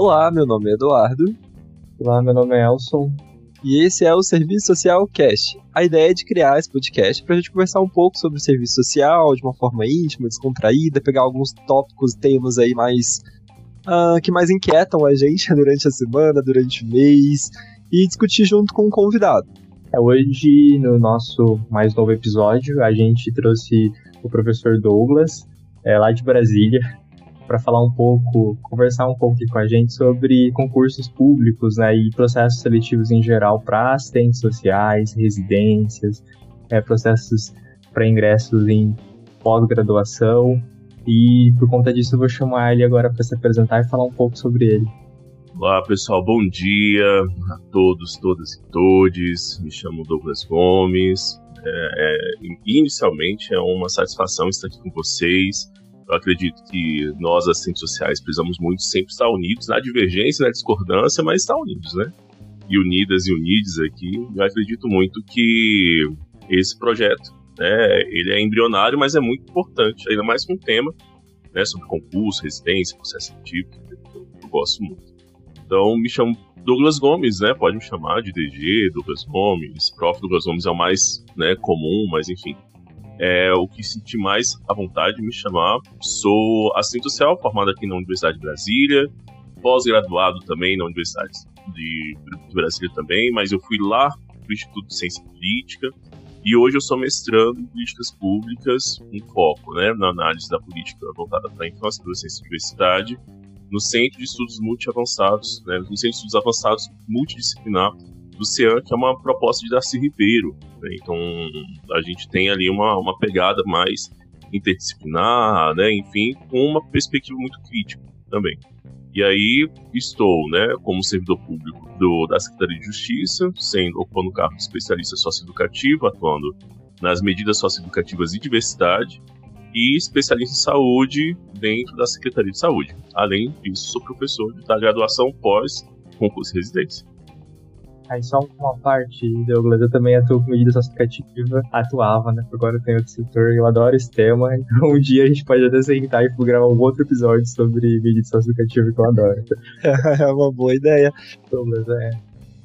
Olá, meu nome é Eduardo. Olá, meu nome é Elson. E esse é o Serviço Social Cast. A ideia é de criar esse podcast para a gente conversar um pouco sobre o serviço social de uma forma íntima, descontraída, pegar alguns tópicos, temas aí mais uh, que mais inquietam a gente durante a semana, durante o mês e discutir junto com o convidado. É, hoje, no nosso mais novo episódio, a gente trouxe o professor Douglas, é, lá de Brasília, para falar um pouco, conversar um pouco com a gente sobre concursos públicos né, e processos seletivos em geral para assistentes sociais, residências, é, processos para ingressos em pós-graduação. E por conta disso eu vou chamar ele agora para se apresentar e falar um pouco sobre ele. Olá pessoal, bom dia a todos, todas e todes. Me chamo Douglas Gomes. É, é, inicialmente é uma satisfação estar aqui com vocês eu acredito que nós, assistentes sociais, precisamos muito sempre estar unidos na divergência, na discordância, mas estar unidos, né? E unidas e unidos aqui. Eu acredito muito que esse projeto, né, ele é embrionário, mas é muito importante, ainda mais com o tema, né, sobre concurso, residência, processo seletivo, que eu, gosto muito. Então, me chamo Douglas Gomes, né? Pode me chamar de DG, Douglas Gomes. Prof. Douglas Gomes é o mais né, comum, mas enfim é o que senti mais à vontade de me chamar. Sou assistente social, formado aqui na Universidade de Brasília, pós-graduado também na Universidade de, Brasília também, mas eu fui lá para o Instituto de Ciência Política e hoje eu sou mestrando em políticas públicas, um foco né, na análise da política voltada para a infância, adolescência e diversidade, no Centro de Estudos Multiavançados, né, no Centro de Estudos Avançados Multidisciplinar do CEAN, que é uma proposta de Darcy Ribeiro. Né? Então, a gente tem ali uma, uma pegada mais interdisciplinar, né? enfim, com uma perspectiva muito crítica também. E aí estou, né, como servidor público do, da Secretaria de Justiça, sendo ocupando o cargo de especialista socioeducativo, atuando nas medidas socioeducativas e diversidade, e especialista em saúde dentro da Secretaria de Saúde. Além disso, sou professor da graduação pós concurso de residência. Aí só uma parte, Douglas, eu também atuo com medida socioeducativa, atuava, né? Agora eu tenho outro setor, eu adoro esse tema, então um dia a gente pode até sentar e gravar um outro episódio sobre medida socioeducativa que eu adoro. é uma boa ideia. Douglas, é.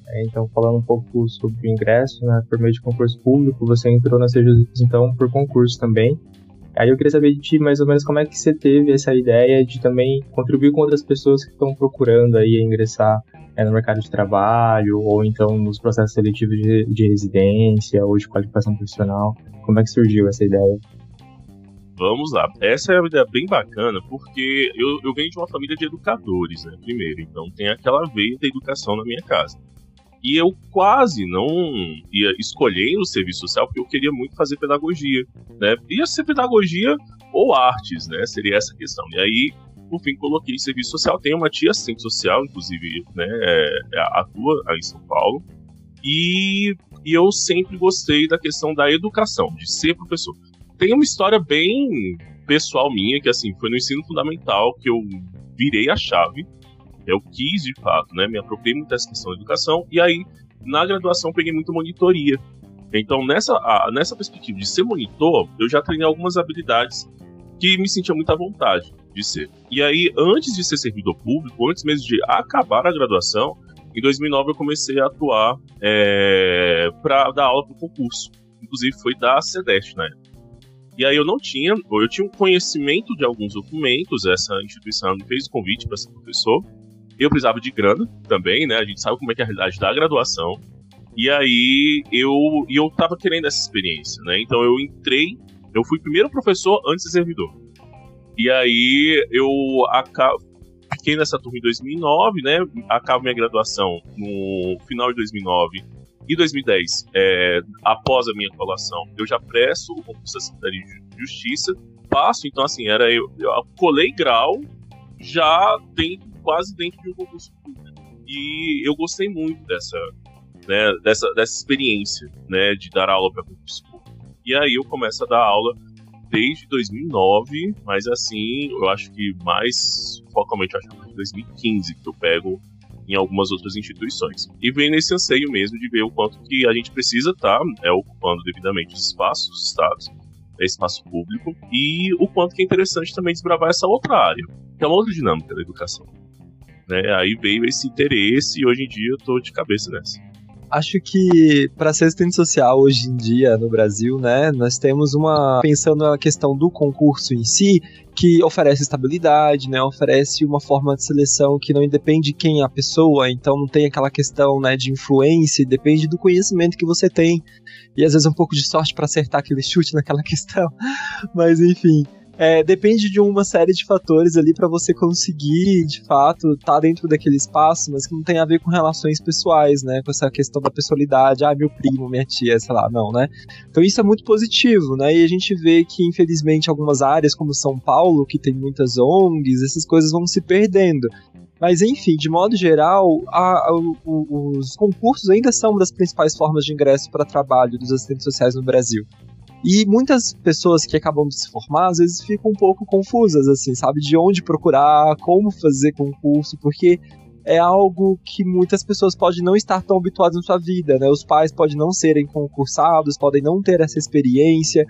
é. Então, falando um pouco sobre o ingresso, né, por meio de concurso público, você entrou na Sejus, então, por concurso também. Aí eu queria saber de ti, mais ou menos, como é que você teve essa ideia de também contribuir com outras pessoas que estão procurando aí ingressar é, no mercado de trabalho, ou então nos processos seletivos de, de residência, ou de qualificação profissional. Como é que surgiu essa ideia? Vamos lá. Essa é uma ideia bem bacana, porque eu, eu venho de uma família de educadores, né, primeiro. Então tem aquela veia da educação na minha casa. E eu quase não ia escolher o serviço social porque eu queria muito fazer pedagogia, né? Ia ser pedagogia ou artes, né? Seria essa a questão. E aí, por fim, coloquei serviço social. Tenho uma tia assistente social, inclusive, né? É, é, atua aí em São Paulo. E, e eu sempre gostei da questão da educação, de ser professor. Tem uma história bem pessoal minha, que assim, foi no ensino fundamental que eu virei a chave eu quis, de fato, né? Me apropriei muito dessa questão da educação. E aí, na graduação, peguei muito monitoria. Então, nessa, a, nessa perspectiva de ser monitor, eu já treinei algumas habilidades que me sentia muita vontade de ser. E aí, antes de ser servidor público, antes mesmo de acabar a graduação, em 2009 eu comecei a atuar é, para dar aula para o concurso. Inclusive, foi da CEDEST na época. E aí eu não tinha, eu tinha um conhecimento de alguns documentos, essa instituição me fez o convite para ser professor, eu precisava de grana também, né? A gente sabe como é que é a realidade da graduação. E aí eu, eu tava querendo essa experiência, né? Então eu entrei, eu fui primeiro professor antes de servidor. E aí eu fiquei nessa turma em 2009, né? Acabo minha graduação no final de 2009 e 2010, é, após a minha colação, eu já presto o concurso da Secretaria de Justiça, passo, então assim, era eu, eu colei grau já dentro quase dentro de um concurso público. E eu gostei muito dessa, né, dessa, dessa experiência né, de dar aula para concurso público. E aí eu começo a dar aula desde 2009, mas assim, eu acho que mais focalmente, acho que 2015 que eu pego em algumas outras instituições. E vem nesse anseio mesmo de ver o quanto que a gente precisa estar tá, é, ocupando devidamente os espaços dos estados, espaço público, e o quanto que é interessante também desbravar essa outra área, que é uma outra dinâmica da educação. Né? Aí veio esse interesse e hoje em dia eu tô de cabeça nessa acho que para ser assistente social hoje em dia no Brasil, né, nós temos uma pensando na questão do concurso em si, que oferece estabilidade, né, oferece uma forma de seleção que não independe de quem é a pessoa, então não tem aquela questão, né, de influência, depende do conhecimento que você tem e às vezes um pouco de sorte para acertar aquele chute naquela questão, mas enfim. É, depende de uma série de fatores ali para você conseguir, de fato, estar tá dentro daquele espaço, mas que não tem a ver com relações pessoais, né? Com essa questão da pessoalidade, ah, meu primo, minha tia, sei lá, não, né? Então isso é muito positivo, né? E a gente vê que, infelizmente, algumas áreas, como São Paulo, que tem muitas ONGs, essas coisas vão se perdendo. Mas enfim, de modo geral, a, a, os concursos ainda são uma das principais formas de ingresso para trabalho dos assistentes sociais no Brasil. E muitas pessoas que acabam de se formar, às vezes ficam um pouco confusas, assim, sabe? De onde procurar, como fazer concurso, porque é algo que muitas pessoas podem não estar tão habituadas na sua vida, né? Os pais podem não serem concursados, podem não ter essa experiência,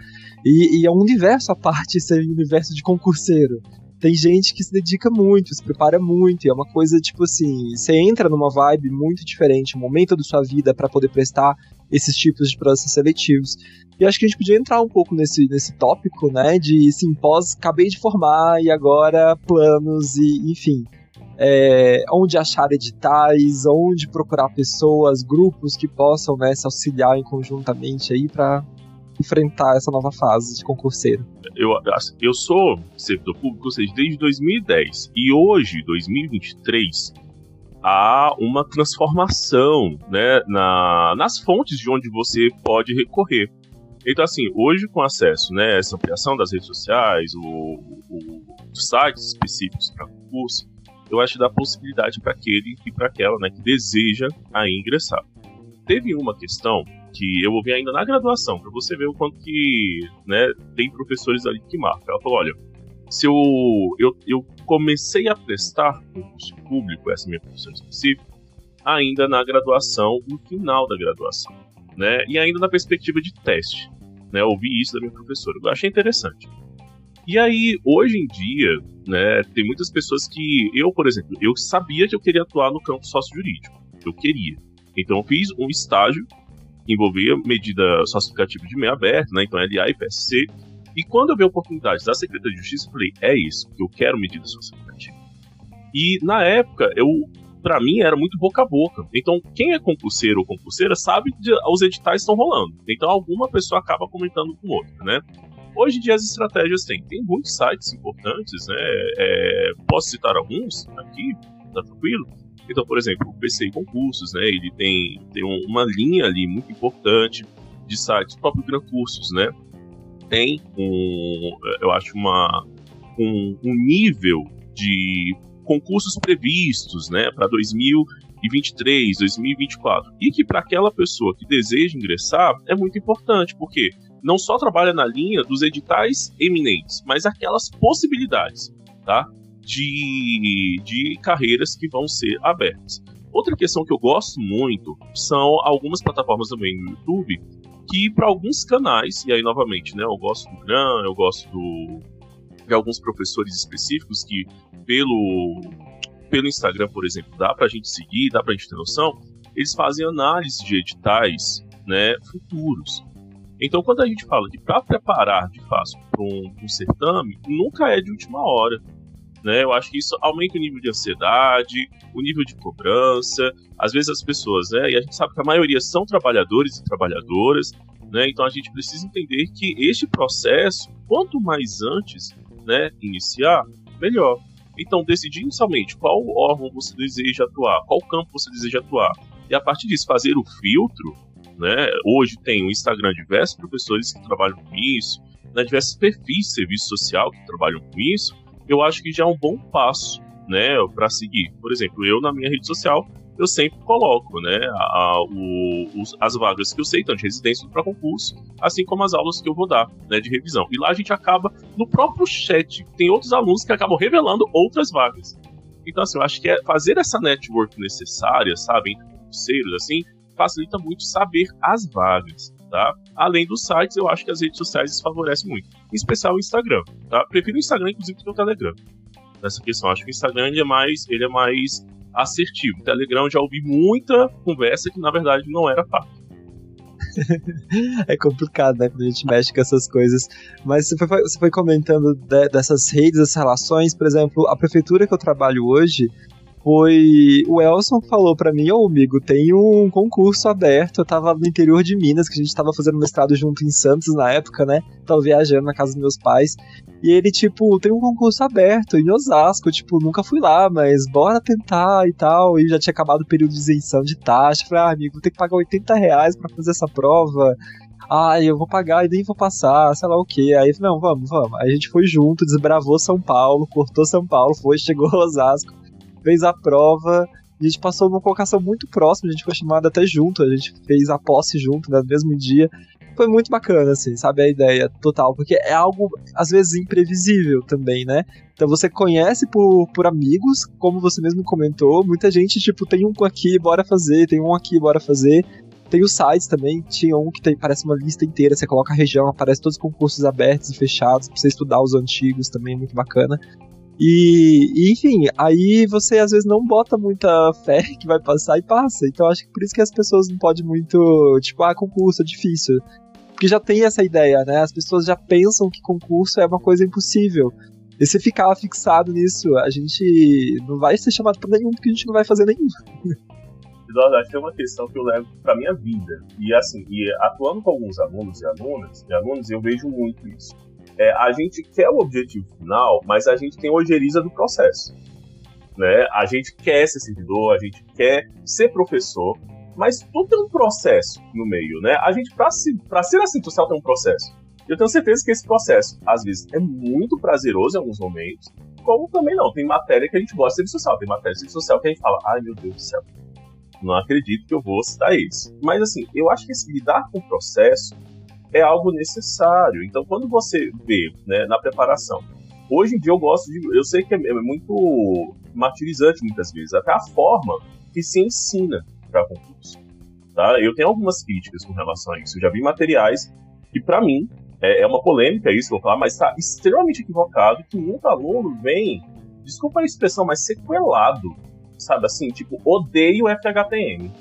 e, e é um universo à parte esse universo de concurseiro. Tem gente que se dedica muito, se prepara muito, e é uma coisa tipo assim, você entra numa vibe muito diferente, um momento da sua vida para poder prestar esses tipos de processos seletivos. E acho que a gente podia entrar um pouco nesse, nesse tópico, né? De sim, pós, acabei de formar e agora planos e, enfim. É, onde achar editais, onde procurar pessoas, grupos que possam né, se auxiliar conjuntamente aí para enfrentar essa nova fase de concurseiro. Eu, eu sou servidor público, ou seja, desde 2010. E hoje, 2023, há uma transformação né, na, nas fontes de onde você pode recorrer. Então, assim, hoje com acesso, né, essa ampliação das redes sociais, o, o sites específicos para concurso, eu acho que dá possibilidade para aquele e para aquela né, que deseja aí ingressar. Teve uma questão que eu ouvi ainda na graduação, para você ver o quanto que né, tem professores ali que marcam. Ela falou: olha, se eu, eu, eu comecei a prestar concurso público, essa é minha profissão específica, ainda na graduação, no final da graduação né? E ainda na perspectiva de teste, né? Ouvi isso da minha professora, eu achei interessante. E aí, hoje em dia, né, tem muitas pessoas que eu, por exemplo, eu sabia que eu queria atuar no campo sócio-jurídico, eu queria. Então eu fiz um estágio que envolvia medida socioeducativa de meio aberto, né, então LA e PSC, e quando eu vi a oportunidade da Secretaria de Justiça, eu falei, é isso, eu quero medida socioeducativa. E na época, eu para mim era muito boca a boca. Então, quem é concurseiro ou concurseira sabe que os editais estão rolando. Então, alguma pessoa acaba comentando com outra, né? Hoje em dia as estratégias têm. Tem muitos sites importantes, né? É, posso citar alguns aqui, tá tranquilo? Então, por exemplo, o PCI Concursos, né? Ele tem, tem uma linha ali muito importante de sites, o próprio Gran Cursos, né? Tem um, eu acho, uma, um, um nível de concursos previstos né, para 2023, 2024. E que para aquela pessoa que deseja ingressar é muito importante, porque não só trabalha na linha dos editais eminentes, mas aquelas possibilidades tá, de, de carreiras que vão ser abertas. Outra questão que eu gosto muito são algumas plataformas também no YouTube que para alguns canais, e aí novamente, né, eu gosto do Gran, eu gosto do, de alguns professores específicos que pelo, pelo Instagram, por exemplo, dá para a gente seguir, dá para a gente ter noção, eles fazem análise de editais né, futuros. Então, quando a gente fala que para preparar de fato para um, um, certame, nunca é de última hora. Né? Eu acho que isso aumenta o nível de ansiedade, o nível de cobrança. Às vezes as pessoas, né, e a gente sabe que a maioria são trabalhadores e trabalhadoras, né? então a gente precisa entender que este processo, quanto mais antes né, iniciar, melhor. Então, decidir inicialmente qual órgão você deseja atuar, qual campo você deseja atuar, e a partir disso fazer o filtro. Né? Hoje tem o Instagram diversos professores que trabalham com isso, né? diversos perfis de serviço social que trabalham com isso. Eu acho que já é um bom passo né, para seguir. Por exemplo, eu na minha rede social eu sempre coloco né, a, o, os, as vagas que eu sei, tanto de residência para concurso, assim como as aulas que eu vou dar né, de revisão. E lá a gente acaba, no próprio chat, tem outros alunos que acabam revelando outras vagas. Então, assim, eu acho que é fazer essa network necessária, sabe, entre concurseiros, assim, facilita muito saber as vagas. Tá? Além dos sites, eu acho que as redes sociais favorecem muito. Em especial o Instagram. Tá? Prefiro o Instagram, inclusive, do que o Telegram. nessa questão. Acho que o Instagram ele é mais, ele é mais assertivo. O Telegram já ouvi muita conversa que na verdade não era fato. é complicado, né, quando a gente mexe com essas coisas. Mas você foi, você foi comentando de, dessas redes, dessas relações, por exemplo, a prefeitura que eu trabalho hoje, foi o Elson falou para mim, ô amigo, tem um concurso aberto, eu tava no interior de Minas, que a gente tava fazendo mestrado junto em Santos na época, né? Tava viajando na casa dos meus pais. E ele, tipo, tem um concurso aberto em Osasco, tipo, nunca fui lá, mas bora tentar e tal. E já tinha acabado o período de isenção de taxa. Falei, ah, amigo, ter que pagar 80 reais pra fazer essa prova. Ah, eu vou pagar e nem vou passar, sei lá o que. Aí, não, vamos, vamos. Aí a gente foi junto, desbravou São Paulo, cortou São Paulo, foi, chegou a Osasco fez a prova. A gente passou numa colocação muito próxima, a gente foi chamado até junto, a gente fez a posse junto né, no mesmo dia. Foi muito bacana, assim, sabe? A ideia total, porque é algo, às vezes, imprevisível também, né? Então você conhece por, por amigos, como você mesmo comentou, muita gente, tipo, tem um aqui, bora fazer, tem um aqui, bora fazer. Tem os sites também, tinha um que tem, parece uma lista inteira, você coloca a região, aparece todos os concursos abertos e fechados, pra você estudar os antigos também, muito bacana. E, enfim, aí você às vezes não bota muita fé que vai passar e passa. Então acho que por isso que as pessoas não podem muito, tipo, ah, concurso é difícil. Porque já tem essa ideia, né? As pessoas já pensam que concurso é uma coisa impossível. E se ficar fixado nisso, a gente não vai ser chamado para nenhum, porque a gente não vai fazer nenhum. Que é uma questão que eu levo para minha vida. E assim, e atuando com alguns alunos e alunas, e alunos, eu vejo muito isso é, a gente quer o objetivo final, mas a gente tem ojeriza do processo. Né? A gente quer ser servidor, a gente quer ser professor, mas tudo tem um processo no meio, né? A gente, para ser assistente social, tem um processo. Eu tenho certeza que esse processo, às vezes, é muito prazeroso em alguns momentos, como também não. Tem matéria que a gente gosta de serviço social, tem matéria de serviço social que a gente fala, ai meu Deus do céu, não acredito que eu vou citar isso. Mas assim, eu acho que esse lidar com o processo é algo necessário. Então, quando você vê né, na preparação, hoje em dia eu gosto de. Eu sei que é, é muito martirizante muitas vezes, até a forma que se ensina para concurso. Tá? Eu tenho algumas críticas com relação a isso. Eu já vi materiais que, para mim, é, é, uma polêmica isso, vou falar, mas está extremamente equivocado que muito aluno vem, desculpa a expressão, mas sequelado, sabe assim, tipo, odeio FHTM.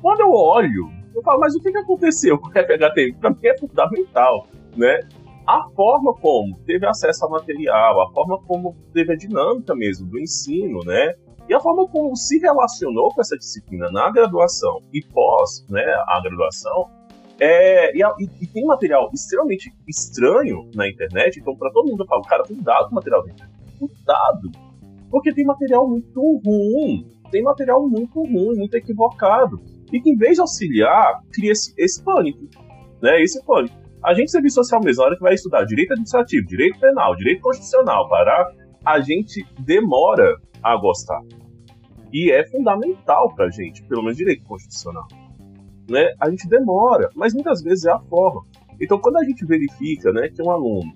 Quando eu olho eu falo, mas o que, que aconteceu com o FHTM? Para mim é fundamental, né? A forma como teve acesso ao material, a forma como teve a dinâmica mesmo do ensino, né? E a forma como se relacionou com essa disciplina na graduação e pós né, a graduação, é, e, e, tem material extremamente estranho na internet, então para todo mundo eu falo, cara, cuidado com o material da internet. Cuidado! Porque tem material muito ruim, tem material muito ruim, muito equivocado e que, em vez de auxiliar, cria esse, esse pânico. Né? Esse pânico. A gente, serviço social mesmo, na hora que vai estudar direito administrativo, direito penal, direito constitucional, para a gente demora a gostar. E é fundamental para a gente, pelo menos direito constitucional. Né? A gente demora, mas muitas vezes é a forma. Então, quando a gente verifica né, que um aluno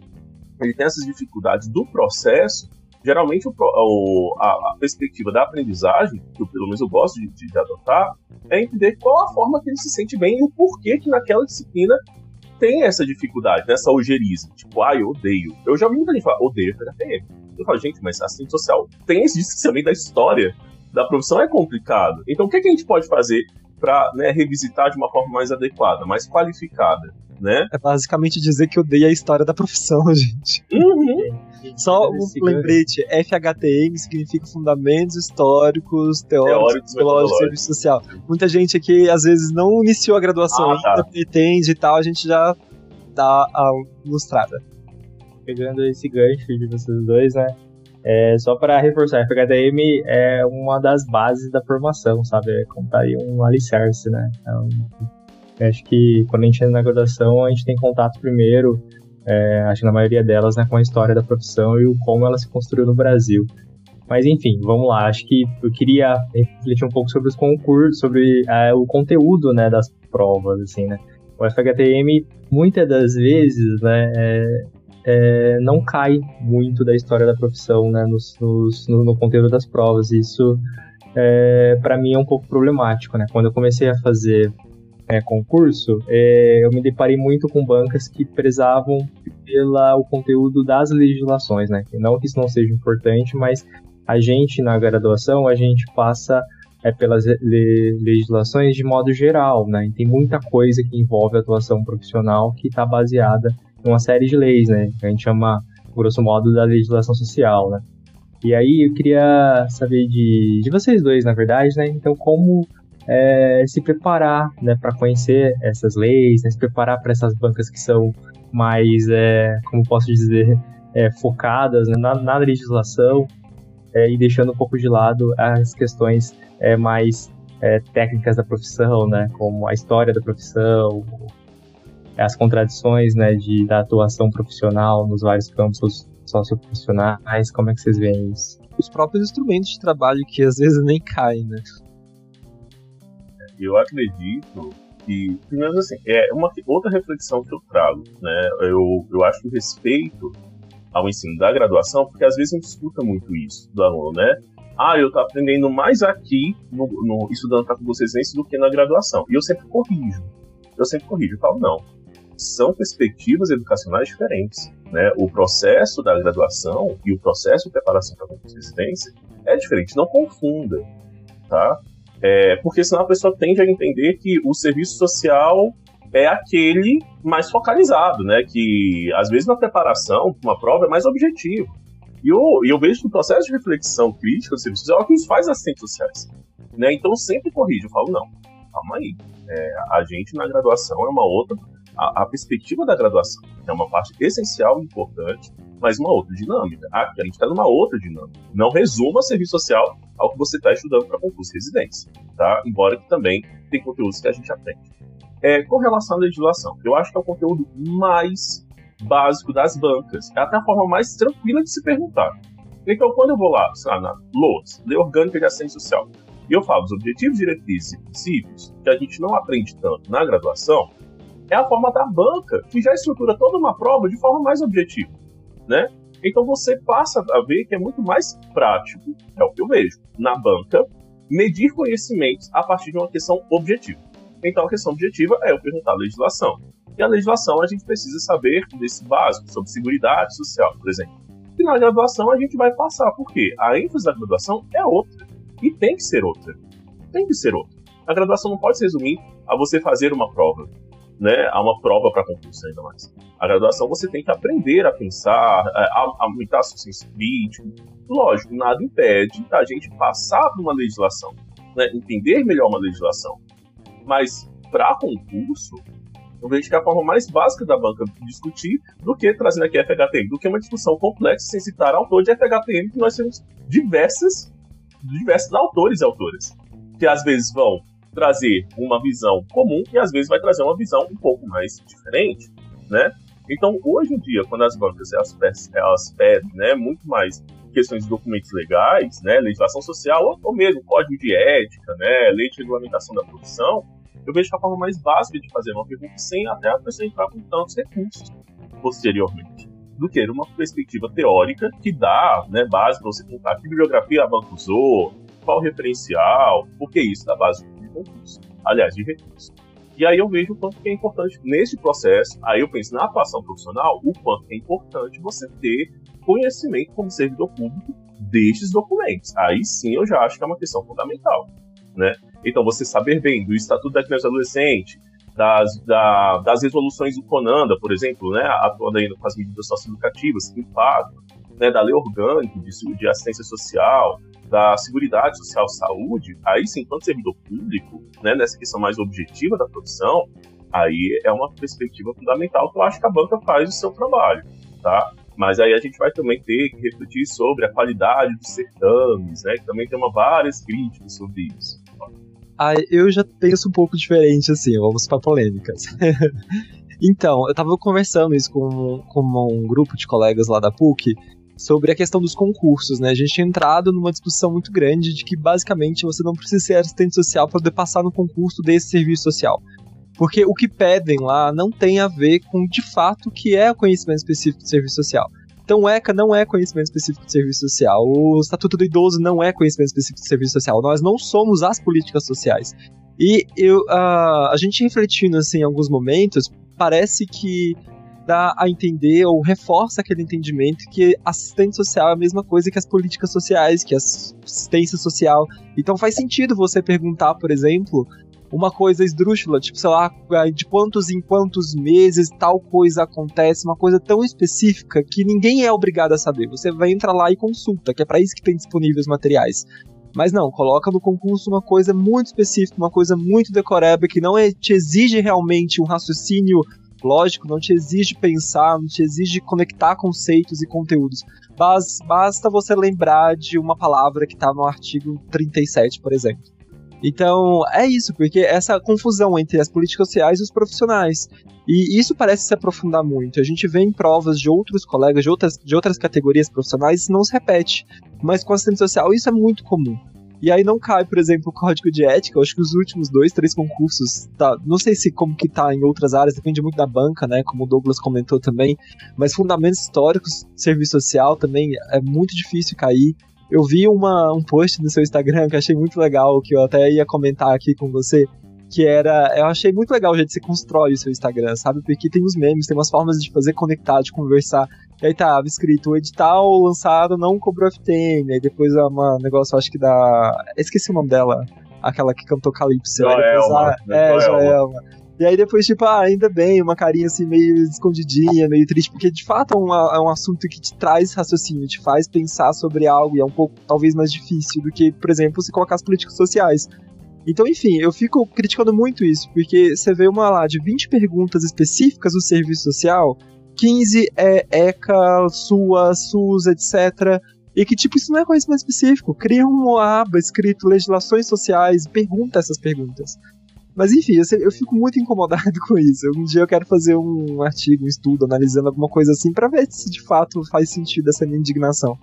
ele tem essas dificuldades do processo, geralmente o, o, a, a, perspectiva da aprendizagem, que eu, pelo menos eu gosto de, de, adotar, é entender qual a forma que ele se sente bem e o porquê que naquela disciplina tem essa dificuldade, né, essa ojeriza. Tipo, ah, eu odeio. Eu já vi muita gente falar, odeio PHP. Eu falo, gente, mas assistente social tem esse distanciamento da história da profissão, é complicado. Então, o que, é que a gente pode fazer para né, revisitar de uma forma mais adequada, mais qualificada? Né? É basicamente dizer que odeia a história da profissão, gente. Uhum. Só um lembrete: FHTM significa Fundamentos Históricos, Teóricos, Psicológicos e Serviço Social. Muita gente aqui, às vezes, não iniciou a graduação ah, tá. ainda, pretende e tal, a gente já dá a ilustrada. Pegando esse gancho de vocês dois, né? É, só para reforçar, FHTM é uma das bases da formação, sabe? É contar aí um alicerce, né? Então, acho que quando a gente entra na graduação, a gente tem contato primeiro é, acho que na maioria delas, né, com a história da profissão e o como ela se construiu no Brasil. Mas enfim, vamos lá. Acho que eu queria refletir um pouco sobre os concursos, sobre é, o conteúdo, né, das provas, assim, né. O FHTM, muitas das vezes, né, é, é, não cai muito da história da profissão, né, nos, nos, no, no, conteúdo das provas. Isso, é, para mim, é um pouco problemático, né. Quando eu comecei a fazer é, concurso, é, eu me deparei muito com bancas que prezavam pelo conteúdo das legislações, né? Não que isso não seja importante, mas a gente na graduação a gente passa é, pelas le legislações de modo geral, né? E tem muita coisa que envolve atuação profissional que está baseada em uma série de leis, né? A gente chama, grosso modo, da legislação social, né? E aí eu queria saber de, de vocês dois, na verdade, né? Então, como é, se preparar né, para conhecer essas leis, né, se preparar para essas bancas que são mais, é, como posso dizer, é, focadas né, na, na, legislação é, e deixando um pouco de lado as questões é, mais é, técnicas da profissão, né, como a história da profissão, as contradições né, de, da atuação profissional nos vários campos socioprofissionais, como é que vocês veem isso? Os próprios instrumentos de trabalho que às vezes nem caem, né? Eu acredito que, primeiro assim, é uma outra reflexão que eu trago, né? Eu, eu acho que respeito ao ensino da graduação, porque às vezes a gente escuta muito isso do aluno, né? Ah, eu tô aprendendo mais aqui, no, no estudando para vocês do que na graduação. E eu sempre corrijo. Eu sempre corrijo. Eu falo, não. São perspectivas educacionais diferentes. Né? O processo da graduação e o processo de preparação para a residência é diferente. Não confunda. Tá? É, porque senão a pessoa tende a entender que o serviço social é aquele mais focalizado, né? Que às vezes na preparação, uma prova é mais objetivo. E eu, eu vejo que o processo de reflexão crítica do serviço social é o que nos faz assistentes sociais. Né? Então sempre corrijo, eu falo, não, calma aí. É, a gente na graduação é uma outra. A, a, perspectiva da graduação é uma parte essencial e importante, mas uma outra dinâmica. Aqui a gente está numa outra dinâmica. Não resuma serviço social ao que você está estudando para concurso de residência, tá? Embora que também tem conteúdos que a gente aprende. É, com relação à legislação, eu acho que é o conteúdo mais básico das bancas. É até a forma mais tranquila de se perguntar. Então, quando eu vou lá, sei lá, na LOAS, Lei Orgânica de Assistência Social, e eu falo dos objetivos, diretrizes e princípios, que a gente não aprende tanto na graduação, é a forma da banca, que já estrutura toda uma prova de forma mais objetiva, né? Então você passa a ver que é muito mais prático, é o que eu vejo, na banca, medir conhecimentos a partir de uma questão objetiva. Então a questão objetiva é eu perguntar a legislação. E a legislação a gente precisa saber desse básico, sobre segurança social, por exemplo. E na graduação a gente vai passar, porque a ênfase da graduação é outra. E tem que ser outra. Tem que ser outra. A graduação não pode se resumir a você fazer uma prova, né, a uma prova para concurso ainda mais. A graduação você tem que aprender a pensar, a aumentar seu senso crítico. Lógico, nada impede a gente passar por uma legislação, né, entender melhor uma legislação. Mas para concurso, eu vejo que é a forma mais básica da banca discutir do que trazendo aqui FHTM, do que uma discussão complexa sem citar autor de FHTM, que nós temos diversas, diversos autores e autoras, que às vezes vão trazer uma visão comum e às vezes vai trazer uma visão um pouco mais diferente, né? Então, hoje em dia, quando as bancas elas, elas pedem né, muito mais questões de documentos legais, né, legislação social, ou, ou mesmo código de ética, né, lei de regulamentação da produção, eu vejo que a forma mais básica de fazer uma pergunta sem até a pessoa entrar com tantos recursos posteriormente do que uma perspectiva teórica que dá né, base para você contar que bibliografia a banca usou, qual referencial, por que isso dá base de concurso, aliás, de recurso. E aí eu vejo o quanto que é importante nesse processo, aí eu penso na atuação profissional, o quanto é importante você ter conhecimento como servidor público destes documentos. Aí sim eu já acho que é uma questão fundamental, né? Então, você saber bem do Estatuto da Criança e Adolescente, das, da, das resoluções do CONANDA, por exemplo, né, atuando ainda com as medidas socioeducativas que impactam, né, da lei orgânica de, de assistência social, da Seguridade Social Saúde, aí sim, enquanto servidor público, né, nessa questão mais objetiva da profissão, aí é uma perspectiva fundamental que eu acho que a banca faz o seu trabalho, tá? Mas aí a gente vai também ter que refletir sobre a qualidade dos certames, né? Que também tem uma várias críticas sobre isso. Ah, eu já penso um pouco diferente, assim, vamos para polêmicas. então, eu tava conversando isso com, com um grupo de colegas lá da PUC sobre a questão dos concursos, né? A gente tinha entrado numa discussão muito grande de que basicamente você não precisa ser assistente social para poder passar no concurso desse serviço social. Porque o que pedem lá não tem a ver com de fato o que é o conhecimento específico de serviço social. Então, o ECA não é conhecimento específico de serviço social. O Estatuto do Idoso não é conhecimento específico de serviço social. Nós não somos as políticas sociais. E eu, uh, a gente refletindo assim, em alguns momentos, parece que dá a entender ou reforça aquele entendimento que assistente social é a mesma coisa que as políticas sociais, que a assistência social. Então faz sentido você perguntar, por exemplo, uma coisa esdrúxula, tipo, sei lá, de quantos em quantos meses tal coisa acontece, uma coisa tão específica que ninguém é obrigado a saber. Você vai entrar lá e consulta, que é para isso que tem disponíveis materiais. Mas não, coloca no concurso uma coisa muito específica, uma coisa muito decoreba, que não é, te exige realmente um raciocínio lógico, não te exige pensar, não te exige conectar conceitos e conteúdos. basta você lembrar de uma palavra que está no artigo 37, por exemplo. Então, é isso, porque essa confusão entre as políticas sociais e os profissionais. E isso parece se aprofundar muito. A gente vê em provas de outros colegas de outras, de outras categorias profissionais, isso não se repete. Mas com assistente social, isso é muito comum. E aí não cai, por exemplo, o código de ética. Eu acho que os últimos dois, três concursos, tá, não sei se como que tá em outras áreas, depende muito da banca, né? Como o Douglas comentou também. Mas fundamentos históricos, serviço social também é muito difícil cair. Eu vi uma, um post no seu Instagram que achei muito legal, que eu até ia comentar aqui com você, que era. Eu achei muito legal o jeito que você constrói o seu Instagram, sabe? Porque tem os memes, tem umas formas de fazer conectar, de conversar. E aí tava escrito, o edital lançado não cobrou FTM. Aí depois é um negócio, acho que da. Esqueci o nome dela. Aquela que cantou Calypso. Joelma. Depois, ah, é, Joelma. E aí depois, tipo, ah, ainda bem, uma carinha assim meio escondidinha, meio triste, porque de fato é um, é um assunto que te traz raciocínio, te faz pensar sobre algo e é um pouco, talvez, mais difícil do que, por exemplo, se colocar as políticas sociais. Então, enfim, eu fico criticando muito isso, porque você vê uma lá de 20 perguntas específicas do serviço social, 15 é ECA, SUA, SUS, etc. E que, tipo, isso não é conhecimento específico. Cria uma aba escrito legislações sociais pergunta essas perguntas. Mas enfim, eu, eu, fico muito incomodado com isso. Um dia eu quero fazer um artigo, um estudo, analisando alguma coisa assim, para ver se de fato faz sentido essa minha indignação.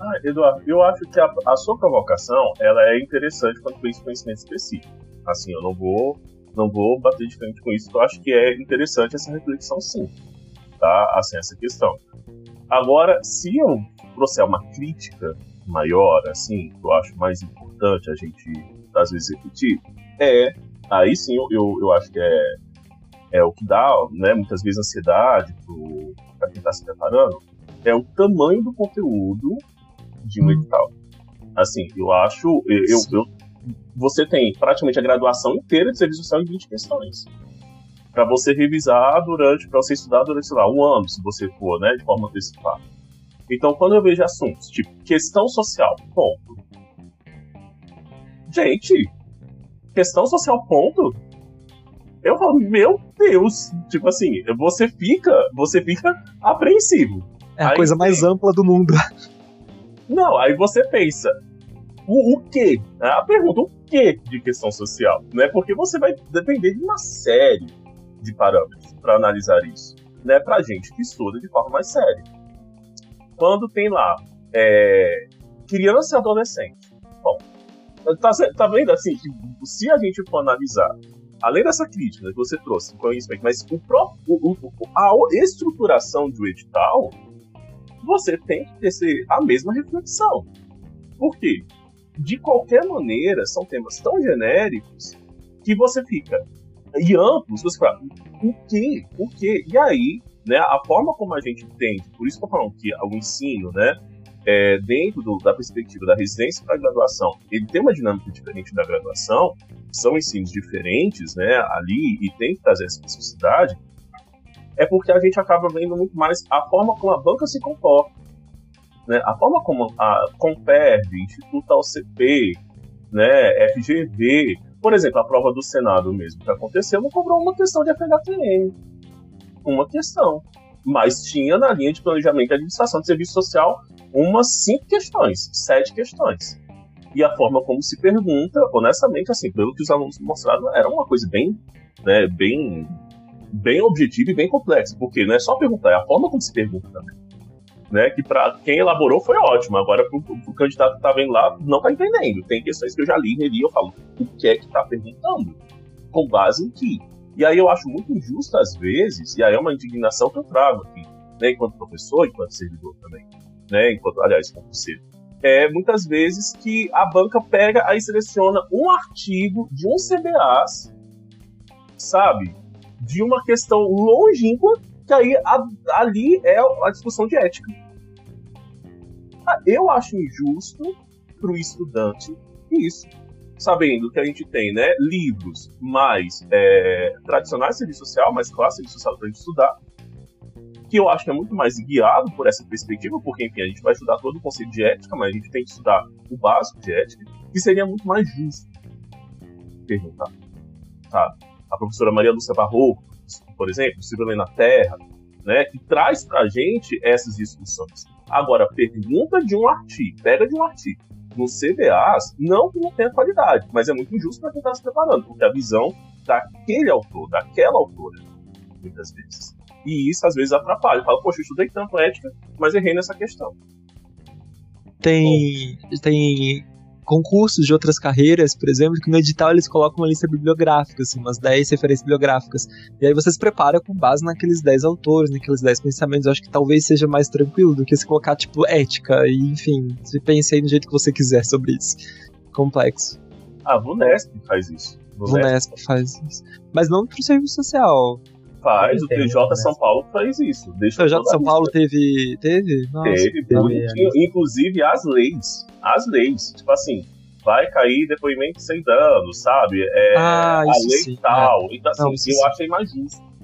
Ah, Eduardo, eu acho que a, a, sua provocação ela é interessante quando tem esse conhecimento específico. Assim, eu não vou, não vou bater de frente com isso, eu acho que é interessante essa reflexão sim tá? Assim, essa questão. Agora, se eu trouxer uma crítica maior, assim, que eu acho mais importante a gente, às vezes, repetir, é, aí sim eu, eu, eu acho que é, é o que dá, né, muitas vezes, ansiedade para quem está se preparando, é o tamanho do conteúdo de um edital. Assim, eu acho, eu, eu, você tem praticamente a graduação inteira de serviço social em 20 questões para você revisar durante, para você estudar durante, sei lá, um ano, se você for, né, de forma antecipada. Então, quando eu vejo assuntos tipo questão social, ponto. Gente, questão social, ponto. Eu falo, meu Deus, tipo assim, você fica, você fica apreensivo. É a aí coisa mais ampla do mundo. Não, aí você pensa, o, o quê? A pergunta, o quê de questão social? Né? Porque você vai depender de uma série de parâmetros para analisar isso, né? Para gente que estuda de forma mais séria. Quando tem lá é, criança e adolescente, bom, tá, tá vendo assim se a gente for analisar, além dessa crítica que você trouxe, conhecimento, mas o próprio, o, a estruturação do edital, você tem que ter a mesma reflexão. Por quê? De qualquer maneira, são temas tão genéricos que você fica, e amplos, você fala, o quê? O quê? E aí, né, a forma como a gente entende, por isso que eu falo que o ensino, né, é, dentro do, da perspectiva da residência para a graduação, ele tem uma dinâmica diferente da graduação, são ensinos diferentes, né, ali, e tem que trazer essa especificidade, é porque a gente acaba vendo muito mais a forma como a banca se comporta, né, a forma como a Comperv, Instituto AOCP, né, FGV, por exemplo, a prova do Senado mesmo que aconteceu não cobrou uma questão de FHTM. Uma questão. Mas tinha na linha de planejamento e administração de serviço social umas cinco questões, sete questões. E a forma como se pergunta, honestamente, assim, pelo que os alunos mostraram, era uma coisa bem, né, bem, bem objetiva e bem complexa, porque não é só perguntar, é a forma como se pergunta também né? Que para quem elaborou foi ótimo. Agora, o candidato que tá vendo lá, não tá entendendo. Tem questões que eu já li, reli, eu falo, o que é que tá perguntando? Com base em que? E aí eu acho muito injusto às vezes, e aí é uma indignação que eu trago aqui, né? Enquanto professor, enquanto servidor também, né? Enquanto, aliás, concurseiro. É muitas vezes que a banca pega aí seleciona um artigo de um CBAs, sabe? De uma questão longínqua Que aí a, ali é a discussão de ética. Ah, eu acho injusto para o estudante isso, sabendo que a gente tem né, livros mais é, tradicionais de serviço social, mais clássicos de serviço social para a gente estudar, que eu acho que é muito mais guiado por essa perspectiva, porque, enfim, a gente vai estudar todo o conceito de ética, mas a gente tem que estudar o básico de ética, que seria muito mais justo perguntar. Sabe? A professora Maria Lúcia Barroco, por exemplo, Civil na Terra, né, que traz pra gente essas discussões. Agora, pergunta de um artigo, pega de um artigo, no CBAs, não que não tenha qualidade, mas é muito injusto para quem está se preparando, porque a visão daquele autor, daquela autora, muitas vezes. E isso às vezes atrapalha. Fala, poxa, eu estudei tanto ética, mas errei nessa questão. Tem, tem concursos de outras carreiras, por exemplo, que no edital eles colocam uma lista bibliográfica, assim, umas 10 referências bibliográficas. E aí você se prepara com base naqueles 10 autores, naqueles 10 pensamentos. Eu acho que talvez seja mais tranquilo do que se colocar, tipo, ética e, enfim, se pense aí do jeito que você quiser sobre isso. Complexo. Ah, a Vunesp faz isso. Vunesp faz isso. Mas não pro serviço social faz, o TJ São Paulo faz isso. Deixa o TJ São Paulo teve. Teve? Nossa, teve, teve. Inclusive as leis. As leis. Tipo assim, vai cair depoimento sem dano, sabe? É, ah, a lei sim, tal. É. Então, assim, Não, eu sim. achei mais justo.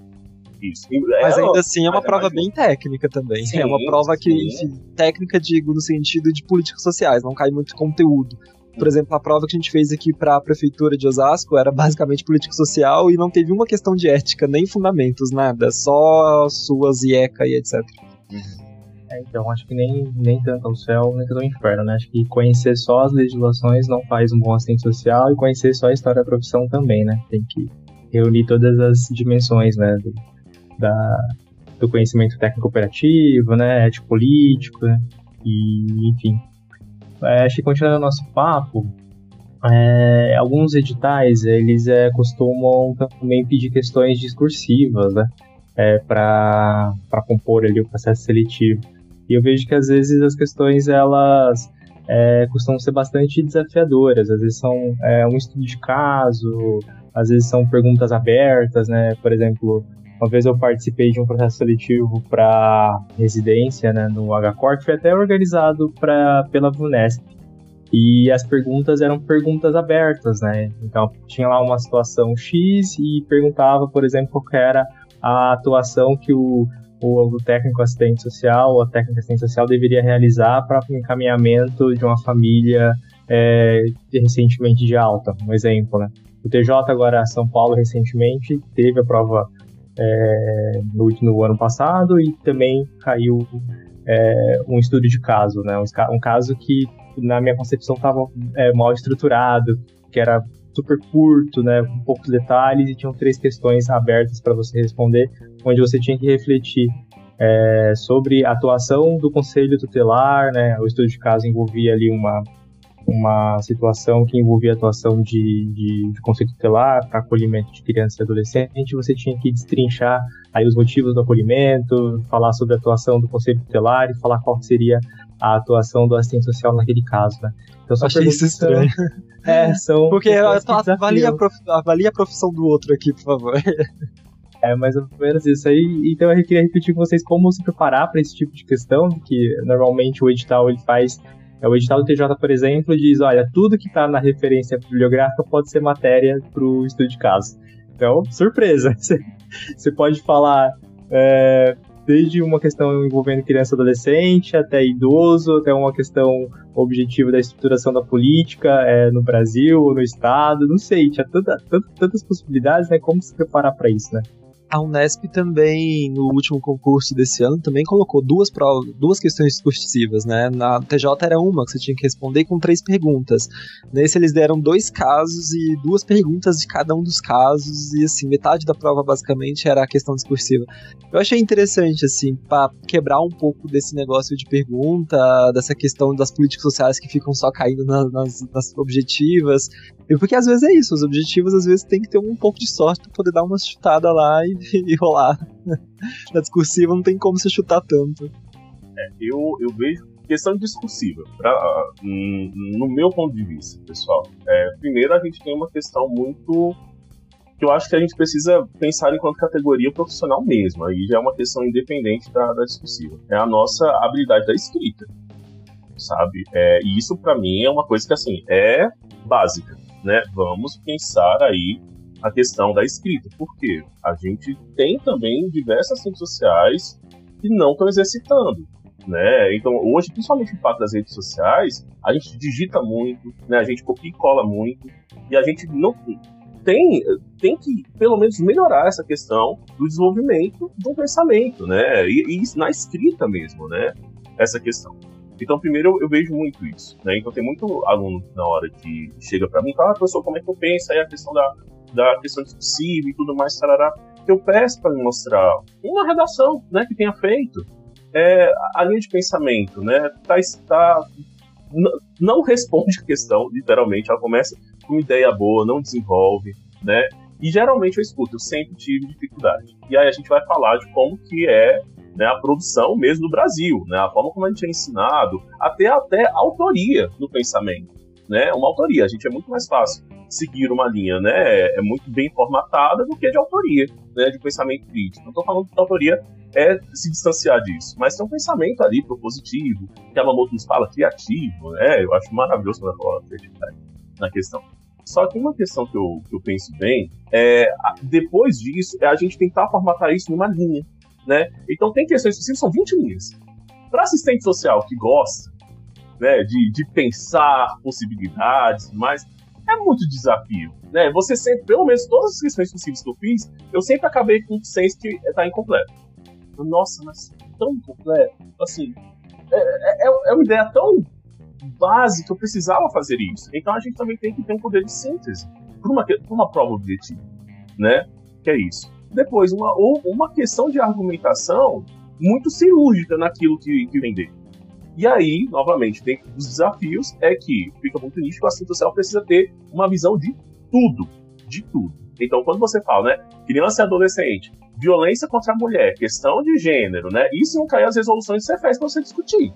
Isso. Mas é, ainda assim é uma é prova bem técnica também. Sim, é uma prova que, enfim, técnica, digo, no sentido de políticas sociais, não cai muito conteúdo. Por exemplo, a prova que a gente fez aqui para a prefeitura de Osasco era basicamente política social e não teve uma questão de ética, nem fundamentos, nada, só suas IECA e etc. É, então, acho que nem, nem tanto ao céu, nem tanto ao inferno, né? Acho que conhecer só as legislações não faz um bom assistente social e conhecer só a história da profissão também, né? Tem que reunir todas as dimensões, né? Do, da, do conhecimento técnico operativo, né? Ético político, né? e enfim, é, acho que continuando o nosso papo, é, alguns editais eles é, costumam também pedir questões discursivas, né, é, para compor ali o processo seletivo. E eu vejo que às vezes as questões elas é, costumam ser bastante desafiadoras. Às vezes são é, um estudo de caso, às vezes são perguntas abertas, né? Por exemplo, uma vez eu participei de um processo seletivo para residência né, no HCOR, que foi até organizado pra, pela VUNESP. E as perguntas eram perguntas abertas, né? Então tinha lá uma situação X e perguntava, por exemplo, qual era a atuação que o, o, o técnico assistente social ou a técnica assistente social deveria realizar para o encaminhamento de uma família é, recentemente de alta, um exemplo, né? O TJ agora São Paulo recentemente teve a prova é, no, no, ano passado e também caiu é, um estudo de caso, né? Um, um, caso que, na minha concepção, estava é, mal estruturado, que era super curto, né, com poucos detalhes e tinham três questões abertas para você responder, onde você tinha que refletir é, sobre a atuação do conselho tutelar, né, o estudo de caso envolvia ali uma uma situação que envolvia a atuação de, de, de conselho tutelar para acolhimento de criança e adolescente, você tinha que destrinchar aí os motivos do acolhimento, falar sobre a atuação do conselho tutelar e falar qual seria a atuação do assistente social naquele caso, né? Então, só Achei isso estranho. É, são... Porque avalia a, prof... avalia a profissão do outro aqui, por favor. É mais ou menos isso aí. Então eu queria repetir com vocês como se preparar para esse tipo de questão, que normalmente o edital ele faz é, o edital do TJ, por exemplo, diz, olha, tudo que está na referência bibliográfica pode ser matéria para o estudo de caso. Então, surpresa. Você pode falar é, desde uma questão envolvendo criança e adolescente, até idoso, até uma questão objetiva da estruturação da política é, no Brasil ou no Estado, não sei, tinha tanta, tanta, tantas possibilidades, né? Como se preparar para isso, né? A Unesp também, no último concurso desse ano, também colocou duas, provas, duas questões discursivas, né? Na TJ era uma que você tinha que responder com três perguntas. Nesse eles deram dois casos e duas perguntas de cada um dos casos, e assim, metade da prova basicamente era a questão discursiva. Eu achei interessante, assim, para quebrar um pouco desse negócio de pergunta, dessa questão das políticas sociais que ficam só caindo na, nas, nas objetivas. Porque às vezes é isso, os objetivos às vezes tem que ter um pouco de sorte para poder dar uma chutada lá e e rolar. Na discursiva não tem como você chutar tanto. É, eu, eu vejo questão discursiva, pra, no meu ponto de vista, pessoal. É, primeiro, a gente tem uma questão muito que eu acho que a gente precisa pensar enquanto categoria profissional mesmo. Aí já é uma questão independente da, da discursiva. É a nossa habilidade da escrita, sabe? É, e isso para mim é uma coisa que assim é básica, né? Vamos pensar aí a questão da escrita, porque a gente tem também diversas redes sociais que não estão exercitando. Né? Então, hoje, principalmente no fato das redes sociais, a gente digita muito, né? a gente copia e cola muito, e a gente não tem, tem que, pelo menos, melhorar essa questão do desenvolvimento do pensamento, né? E, e na escrita mesmo, né? Essa questão. Então, primeiro, eu, eu, vejo muito isso, né? Então, tem muito aluno na hora que chega para mim fala, ah, professor, como é que eu penso? Aí a questão da, da questão discursiva e tudo mais, tarará, que eu peço para me mostrar uma redação, né, que tenha feito. É, a linha de pensamento, né, tá, tá, não responde a questão, literalmente, ela começa com uma ideia boa, não desenvolve, né, e geralmente eu escuto, eu sempre tive dificuldade. E aí a gente vai falar de como que é né, a produção mesmo do Brasil, né, a forma como a gente é ensinado, até até autoria no pensamento, né, uma autoria. A gente é muito mais fácil seguir uma linha, né, é muito bem formatada do que de autoria, né, de pensamento crítico. Não estou falando que autoria é se distanciar disso, mas tem um pensamento ali propositivo, que a Mamoto nos fala criativo, né, eu acho maravilhoso quando ela fala na questão. Só que uma questão que eu, que eu penso bem é, depois disso, é a gente tentar formatar isso numa linha, né? Então tem questões específicas, são 20 linhas. Para assistente social que gosta né, de, de pensar possibilidades, mas é muito desafio, né? Você sempre, pelo menos todas as questões possíveis que eu fiz, eu sempre acabei com o senso que está incompleto. Nossa, mas tão incompleto, assim, é, é, é uma ideia tão básica, eu precisava fazer isso. Então a gente também tem que ter um poder de síntese para uma, uma prova objetiva, né? Que é isso. Depois, uma, uma questão de argumentação muito cirúrgica naquilo que, que vender. E aí, novamente, dentro dos desafios, é que fica muito nítido que o assistente social precisa ter uma visão de tudo. De tudo. Então, quando você fala, né, criança e adolescente, violência contra a mulher, questão de gênero, né, isso não cai as resoluções que você para você discutir.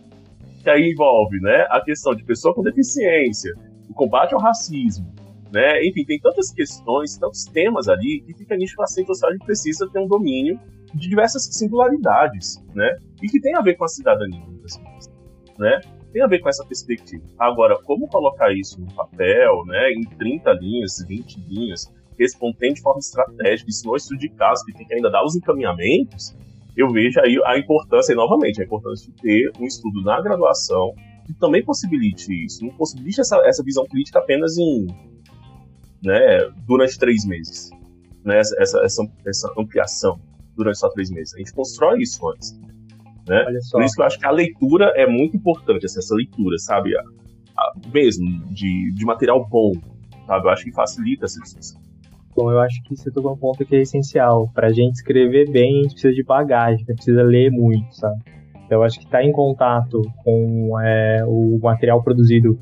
Que aí envolve, né, a questão de pessoa com deficiência, o combate ao racismo, né, enfim, tem tantas questões, tantos temas ali, que fica nítido que o assistente social precisa ter um domínio de diversas singularidades, né, e que tem a ver com a cidadania, vezes né? Tem a ver com essa perspectiva. Agora, como colocar isso no papel, né, em 30 linhas, 20 linhas, respondendo de forma estratégica, isso no estudo de caso, que tem que ainda dar os encaminhamentos, eu vejo aí a importância, e novamente, a importância de ter um estudo na graduação que também possibilite isso, não possibilite essa, essa visão crítica apenas em, né, durante três meses, né, essa, essa, essa ampliação durante só três meses. A gente constrói isso antes. Né? Por isso que eu acho que a leitura é muito importante, essa leitura, sabe? A, a, mesmo, de, de material bom, sabe? Eu acho que facilita essa discussão. Bom, eu acho que você tocou um ponto que é essencial. Para a gente escrever bem, a gente precisa de bagagem, precisa ler muito, sabe? Então, eu acho que estar tá em contato com é, o material produzido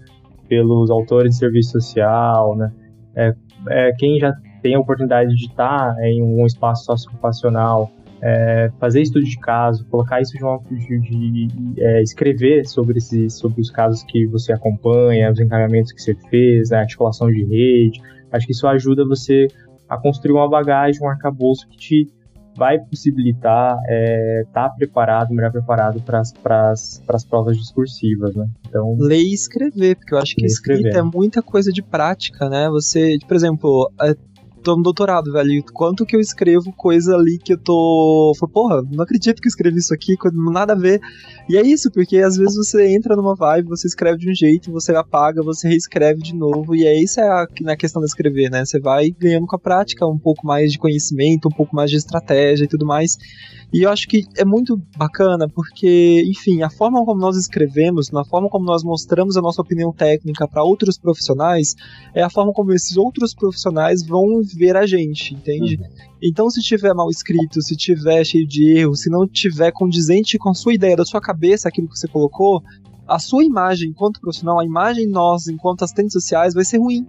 pelos autores de serviço social, né? É, é, quem já tem a oportunidade de estar em um espaço socioocupacional, é, fazer estudo de caso, colocar isso de, uma, de, de é, escrever sobre, esses, sobre os casos que você acompanha, os encaminhamentos que você fez, a articulação de rede. Acho que isso ajuda você a construir uma bagagem, um arcabouço que te vai possibilitar estar é, tá preparado, melhor preparado para as provas discursivas, né? Então, ler e escrever, porque eu acho que escrita é muita coisa de prática, né? Você, por exemplo, é, tô no doutorado, velho. Quanto que eu escrevo coisa ali que eu tô. Falei, porra, não acredito que eu escrevi isso aqui, nada a ver. E é isso, porque às vezes você entra numa vibe, você escreve de um jeito, você apaga, você reescreve de novo. E é isso é a, na questão de escrever, né? Você vai ganhando com a prática um pouco mais de conhecimento, um pouco mais de estratégia e tudo mais. E eu acho que é muito bacana porque, enfim, a forma como nós escrevemos, na forma como nós mostramos a nossa opinião técnica para outros profissionais, é a forma como esses outros profissionais vão ver a gente, entende? Uhum. Então, se tiver mal escrito, se tiver cheio de erros, se não tiver condizente com a sua ideia, da sua cabeça, aquilo que você colocou, a sua imagem enquanto profissional, a imagem nós enquanto assistentes sociais vai ser ruim.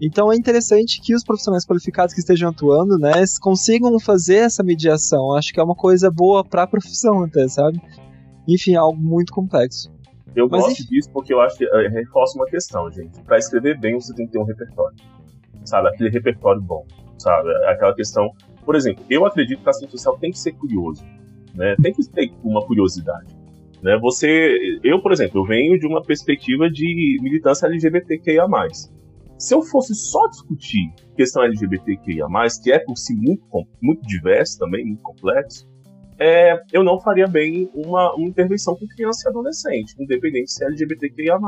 Então é interessante que os profissionais qualificados que estejam atuando, né, consigam fazer essa mediação. Acho que é uma coisa boa para a profissão até, sabe? Enfim, é algo muito complexo. Eu Mas, gosto enfim... disso porque eu acho que uh, reforça uma questão, gente. Para escrever bem, você tem que ter um repertório. Sabe? Aquele repertório bom. sabe? Aquela questão, por exemplo, eu acredito que a assistente social tem que ser curioso, né? Tem que ter uma curiosidade. Né? Você, eu, por exemplo, eu venho de uma perspectiva de militância LGBTQIA+. Se eu fosse só discutir questão LGBTQIA+, que é por si muito, muito diverso também, muito complexo, é, eu não faria bem uma, uma, intervenção com criança e adolescente, independente se é LGBTQIA+.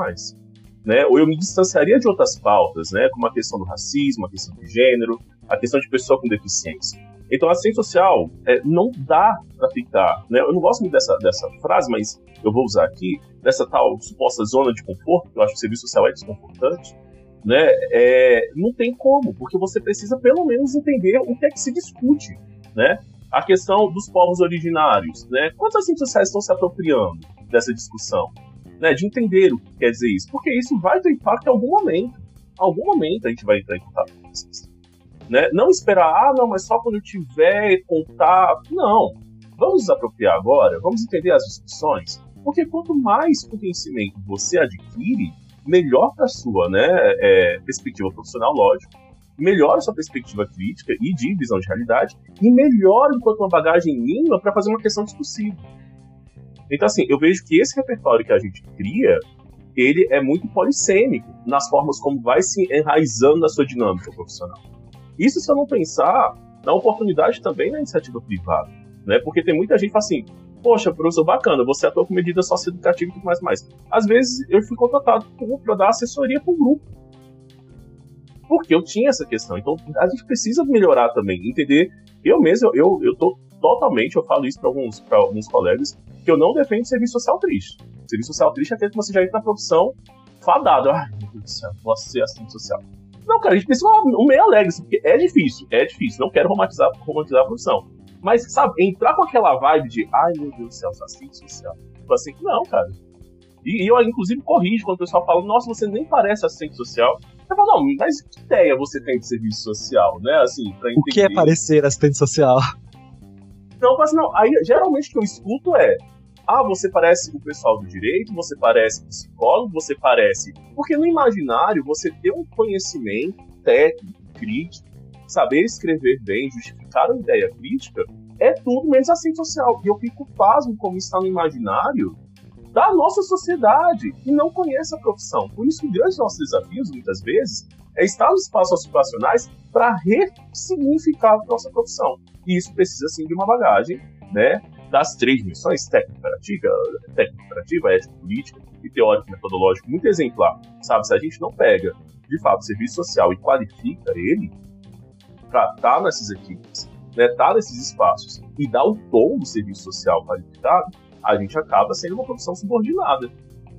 Né? Ou eu me distanciaria de outras pautas, né? como a questão do racismo, a questão de gênero, a questão de pessoa com deficiência. Então, a assistente social é, não dá para ficar. Né? Eu não gosto muito dessa, dessa frase, mas eu vou usar aqui, dessa tal suposta zona de conforto, que eu acho que o serviço social é desconfortante. Né? É, não tem como, porque você precisa pelo menos entender o que é que se discute. Né? A questão dos povos originários. Né? Quantas assistentes sociais estão se apropriando dessa discussão? Né? De entender o que quer dizer isso. Porque isso vai ter impacto em algum momento. Em algum momento a gente vai entrar em contato com isso. Né? Não esperar, ah, não, mas só quando eu tiver contato. Não. Vamos nos apropriar agora, vamos entender as discussões, porque quanto mais conhecimento você adquire, melhor para a sua né, é, perspectiva profissional, lógico, melhor a sua perspectiva crítica e de visão de realidade, e melhor enquanto uma bagagem mínima para fazer uma questão discursiva. Então, assim, eu vejo que esse repertório que a gente cria, ele é muito polissêmico nas formas como vai se enraizando na sua dinâmica profissional. Isso se eu não pensar na oportunidade também na iniciativa privada, né? Porque tem muita gente que fala assim, poxa, professor, bacana, você atua com medida socioeducativa e tudo mais mais. Às vezes eu fui contratado para dar assessoria para um grupo. Porque eu tinha essa questão. Então a gente precisa melhorar também, entender. Eu mesmo, eu, eu tô totalmente, eu falo isso para alguns, alguns colegas, que eu não defendo serviço social triste. Serviço social triste é aquele que você já entra na profissão fadado. Ai, meu Deus do céu, posso ser assistente social. Não, cara, a gente precisa um meio alegre, assim, porque é difícil, é difícil. Não quero romantizar, romantizar a profissão. Mas, sabe, entrar com aquela vibe de, ai meu Deus do céu, assistente social. Tipo assim, não, cara. E, e, eu, inclusive, corrijo quando o pessoal fala, nossa, você nem parece assistente social. Eu falo, não, mas que ideia você tem de serviço social, né? Assim, pra entender. O que é parecer assistente social? Não, mas não. Aí, geralmente, o que eu escuto é, ah, você parece o pessoal do direito, você parece psicólogo, você parece. Porque no imaginário, você ter um conhecimento técnico, crítico, saber escrever bem, justificar uma ideia crítica, é tudo menos assim social. E eu fico pasmo como está no imaginário da nossa sociedade e não conhece a profissão. Por isso, um grande nossos desafios, muitas vezes, é estar nos espaços ocupacionais para ressignificar a nossa profissão. E isso precisa, sim, de uma bagagem, né? Das três missões, técnico-operativa, técnico-operativa, ético-política e teórico-metodológico, muito exemplar. Sabe, se a gente não pega, de fato, o serviço social e qualifica ele para estar tá nessas equipes, né, tá nesses espaços e dar o tom do serviço social qualificado, a gente acaba sendo uma profissão subordinada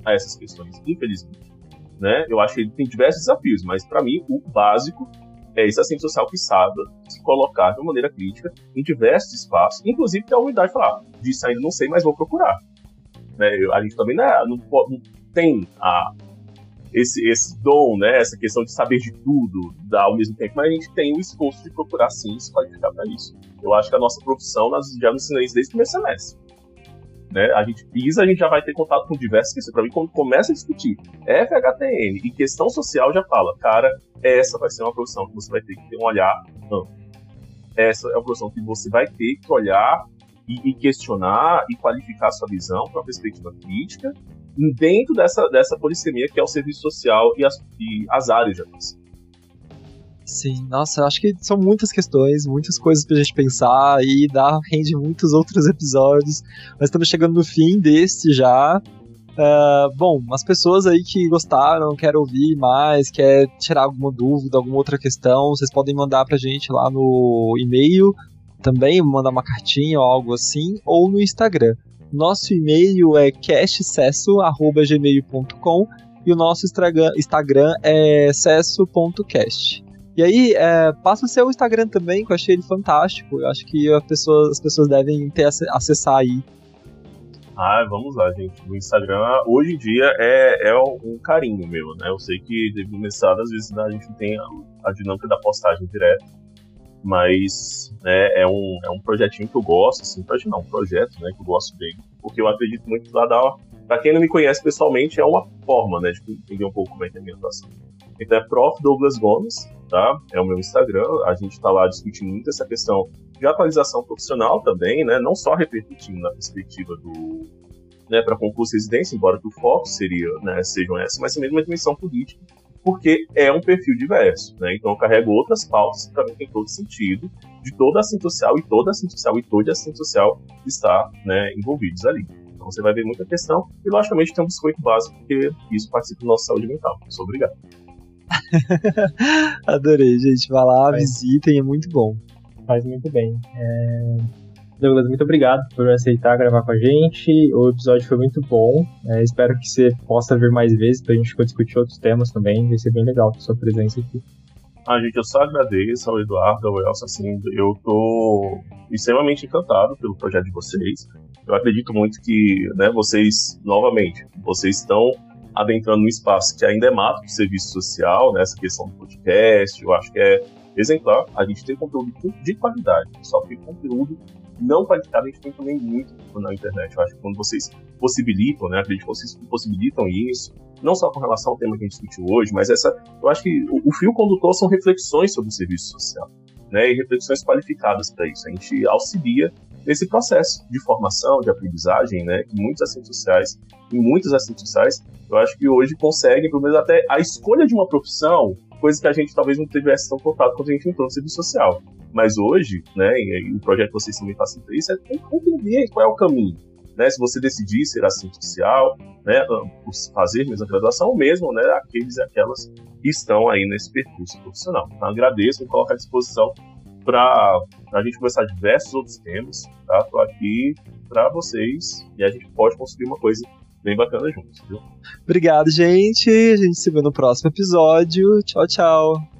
a essas questões, infelizmente. Né? Eu acho que ele tem diversos desafios, mas para mim o básico esse assistente social que saiba se colocar de uma maneira crítica em diversos espaços, inclusive ter a humildade de falar, disso ainda não sei, mas vou procurar. Né? A gente também não, é, não, tem a, esse, esse dom, né? essa questão de saber de tudo ao mesmo tempo, mas a gente tem o esforço de procurar sim se qualificar para isso. Eu acho que a nossa profissão, nós já nos ensinamos desde o primeiro semestre né? A gente pisa, a gente já vai ter contato com diversas questões. Para mim, quando começa a discutir FHTN e questão social, já fala, cara, essa vai ser uma profissão que você vai ter que ter um olhar amplo. Essa é uma profissão que você vai ter que olhar e, e questionar e qualificar a sua visão para uma perspectiva crítica dentro dessa, dessa polissemia que é o serviço social e as, e as áreas de atuação. Sim, nossa, acho que são muitas questões, muitas coisas pra gente pensar e dá, rende muitos outros episódios. Mas estamos chegando no fim deste já. Uh, bom, as pessoas aí que gostaram, querem ouvir mais, quer tirar alguma dúvida, alguma outra questão, vocês podem mandar pra gente lá no e-mail, também mandar uma cartinha ou algo assim, ou no Instagram. Nosso e-mail é castcesso.gmail.com e o nosso Instagram é cesso.cast. E aí, é, passa o seu Instagram também, que eu achei ele fantástico. Eu acho que pessoa, as pessoas devem ter acessar aí. Ah, vamos lá, gente. O Instagram, hoje em dia, é, é um carinho meu, né? Eu sei que teve começado, às vezes a gente tem a, a dinâmica da postagem direta, mas né, é, um, é um projetinho que eu gosto, assim, projeto não, um projeto, né, que eu gosto dele, porque eu acredito muito lá dar, pra quem não me conhece pessoalmente, é uma forma, né, de entender um pouco como é que é a minha atuação. Então é Prof. Douglas Gomes, tá? É o meu Instagram. A gente está lá discutindo muito essa questão de atualização profissional também, né? Não só repercutindo na perspectiva do né, para concurso e residência, embora que o foco seria, né, sejam essas, mas também uma dimensão política, porque é um perfil diverso, né? Então eu carrego outras pautas que também tem todo sentido de toda a assistente social e toda a assistente social e toda a assistente social está, né, envolvidos ali. Então você vai ver muita questão e logicamente tem um biscoito básico porque isso participa da nossa saúde mental. Muito obrigado. Adorei, gente. Vai lá, visitem, é muito bom. Faz muito bem. É... Douglas, muito obrigado por aceitar gravar com a gente. O episódio foi muito bom. É, espero que você possa vir mais vezes para a gente discutir outros temas também. Vai ser bem legal a sua presença aqui. Ah, gente, eu só agradeço ao Eduardo, ao Elcio, assim, eu tô extremamente encantado pelo projeto de vocês. Eu acredito muito que, né, vocês, novamente, vocês estão adentrando um espaço que ainda é mato de serviço social, né, essa questão do podcast, eu acho que é exemplar. A gente tem conteúdo de qualidade, só que conteúdo não qualificado a gente tem também muito na internet. Eu acho que quando vocês possibilitam, né, acredito que vocês possibilitam isso, não só com relação ao tema que a gente discutiu hoje, mas essa, eu acho que o, o fio condutor são reflexões sobre o serviço social, né, e reflexões qualificadas para isso. A gente auxilia nesse processo de formação, de aprendizagem, né, muitos assistentes sociais, muitos assistentes sociais, eu acho que hoje conseguem, pelo menos até a escolha de uma profissão, coisa que a gente talvez não tivesse tão contato quando a gente entrou no serviço social. Mas hoje, né, e o projeto que vocês também facilitam isso, é entender qual é o caminho. Né, se você decidir ser assistente social, né, fazer mesmo a graduação, ou mesmo né, aqueles e aquelas que estão aí nesse percurso profissional. Então, agradeço e coloco à disposição para a gente conversar diversos outros temas. Tá? Estou aqui para vocês e a gente pode construir uma coisa bem bacana juntos. Viu? Obrigado, gente. A gente se vê no próximo episódio. Tchau, tchau.